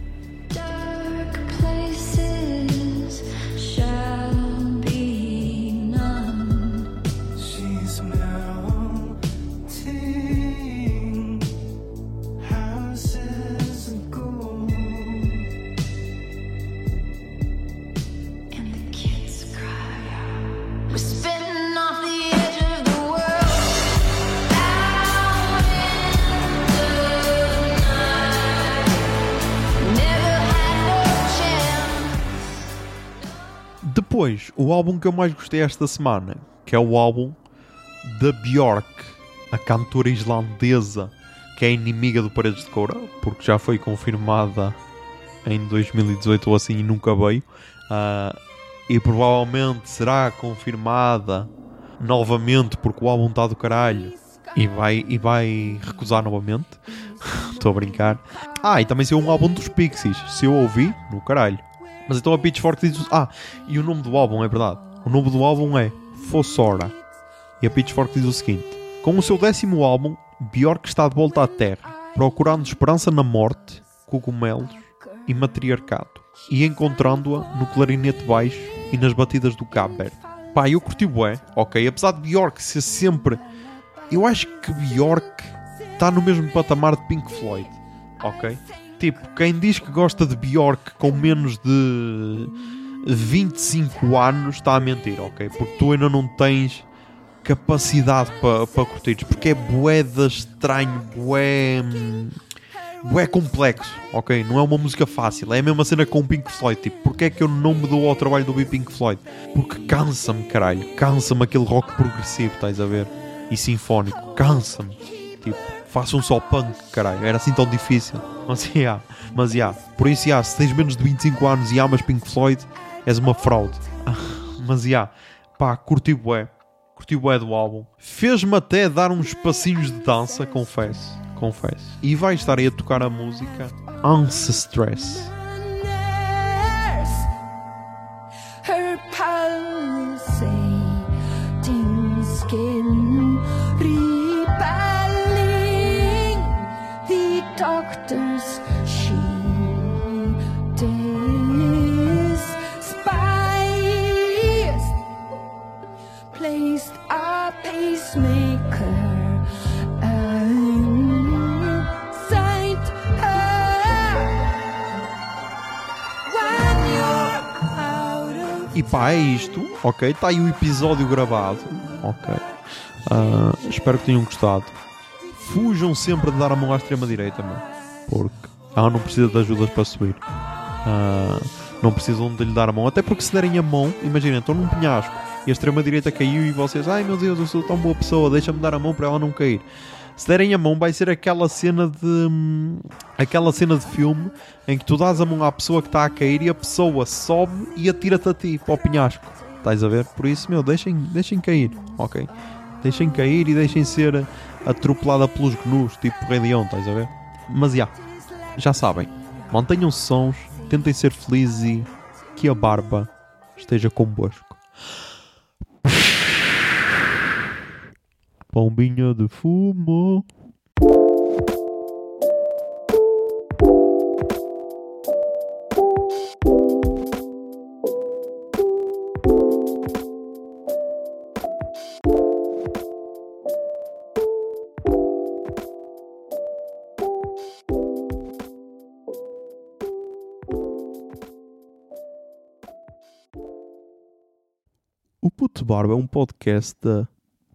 [SPEAKER 1] Depois, o álbum que eu mais gostei esta semana, que é o álbum da Björk, a cantora islandesa que é inimiga do Paredes de Coura, porque já foi confirmada em 2018 ou assim e nunca veio. Uh, e provavelmente será confirmada novamente porque o álbum está do caralho e vai, e vai recusar novamente. Estou a brincar. Ah, e também saiu um álbum dos Pixies. Se eu ouvi, no caralho. Mas então a Pitchfork diz. Ah, e o nome do álbum é verdade. O nome do álbum é Fossora. E a Pitchfork diz o seguinte: Com o seu décimo álbum, Bjork está de volta à Terra, procurando esperança na morte, cogumelos e matriarcado, e encontrando-a no clarinete baixo e nas batidas do Cabo. Pá, eu curti bué, ok? Apesar de Bjork ser sempre. Eu acho que Bjork está no mesmo patamar de Pink Floyd, ok? Tipo, quem diz que gosta de Bjork com menos de 25 anos está a mentir, ok? Porque tu ainda não tens capacidade para pa curtires, porque é boeda estranho, bué. bué complexo, ok? Não é uma música fácil, é a mesma cena com o Pink Floyd. Tipo, porque é que eu não me dou ao trabalho do Pink Floyd? Porque cansa-me, caralho, cansa-me aquele rock progressivo, estás a ver? E sinfónico, cansa-me. Tipo, façam só punk, caralho, era assim tão difícil. Mas já, yeah, mas. Yeah. Por isso, yeah, se tens menos de 25 anos e amas Pink Floyd, és uma fraude. mas já, yeah, pá, curti bué. Curti bué do álbum. Fez-me até dar uns passinhos de dança, confesso. Confesso. E vai estar aí a tocar a música Ancestress. Pá, é isto, ok? Está aí o episódio gravado, ok? Uh, espero que tenham gostado fujam sempre de dar a mão à extrema-direita, meu. Porque Ela não precisa de ajudas para subir. Ah, não precisam de lhe dar a mão. Até porque se derem a mão, imaginem, estão num penhasco e a extrema-direita caiu e vocês, ai meu Deus, eu sou tão boa pessoa, deixa-me dar a mão para ela não cair. Se derem a mão, vai ser aquela cena de. hum, aquela cena de filme em que tu dás a mão à pessoa que está a cair e a pessoa sobe e atira-te a ti para o penhasco. Estás a ver? Por isso, meu, deixem, deixem cair, ok? Deixem cair e deixem ser atropelada pelos gnus, tipo Rei Leão, estás a ver? Mas já, já sabem, mantenham-se sons, tentem ser felizes e que a barba esteja convosco. Pombinha de fumo. O Puto Barba é um podcast da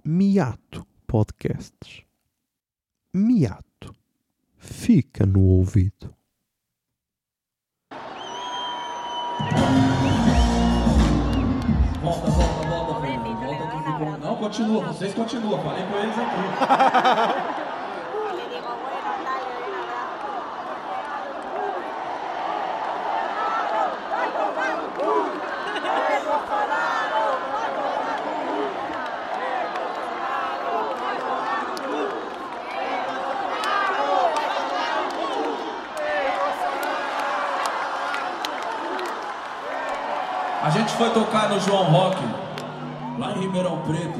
[SPEAKER 1] Miato Podcasts. Miato. Fica no ouvido.
[SPEAKER 2] Volta, volta, volta, filho. Volta tudo bom. Não, continua, vocês continuam. Falei com eles aqui.
[SPEAKER 3] Le
[SPEAKER 2] gente foi tocar no João Rock, lá em Ribeirão Preto.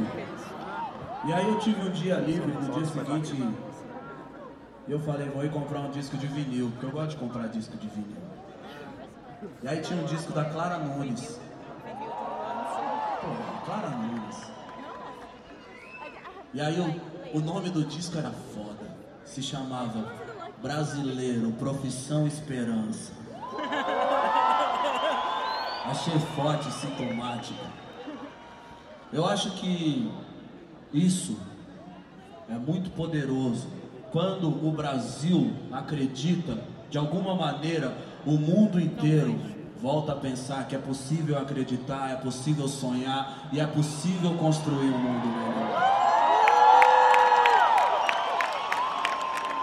[SPEAKER 2] E aí eu tive um dia livre no dia seguinte. E eu falei, vou ir comprar um disco de vinil, porque eu gosto de comprar disco de vinil. E aí tinha um disco da Clara Nunes. Pô, Clara Nunes. E aí o, o nome do disco era foda. Se chamava Brasileiro, Profissão Esperança. Achei forte e sintomática. Eu acho que isso é muito poderoso. Quando o Brasil acredita, de alguma maneira, o mundo inteiro volta a pensar que é possível acreditar, é possível sonhar e é possível construir um mundo melhor.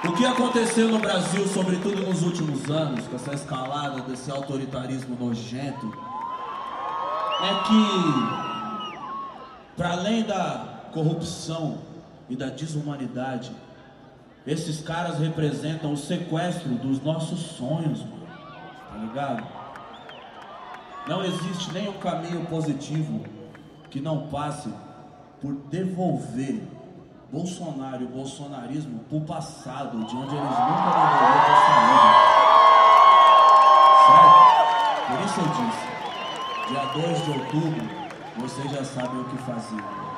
[SPEAKER 2] O que aconteceu no Brasil, sobretudo nos últimos anos, com essa escalada desse autoritarismo nojento, é que, para além da corrupção e da desumanidade, esses caras representam o sequestro dos nossos sonhos, mano. Tá ligado? Não existe nenhum caminho positivo que não passe por devolver Bolsonaro e o bolsonarismo pro passado, de onde eles nunca deveriam ter saído. Certo? Por isso eu disse. Dia 2 de outubro, vocês já sabem o que fazer.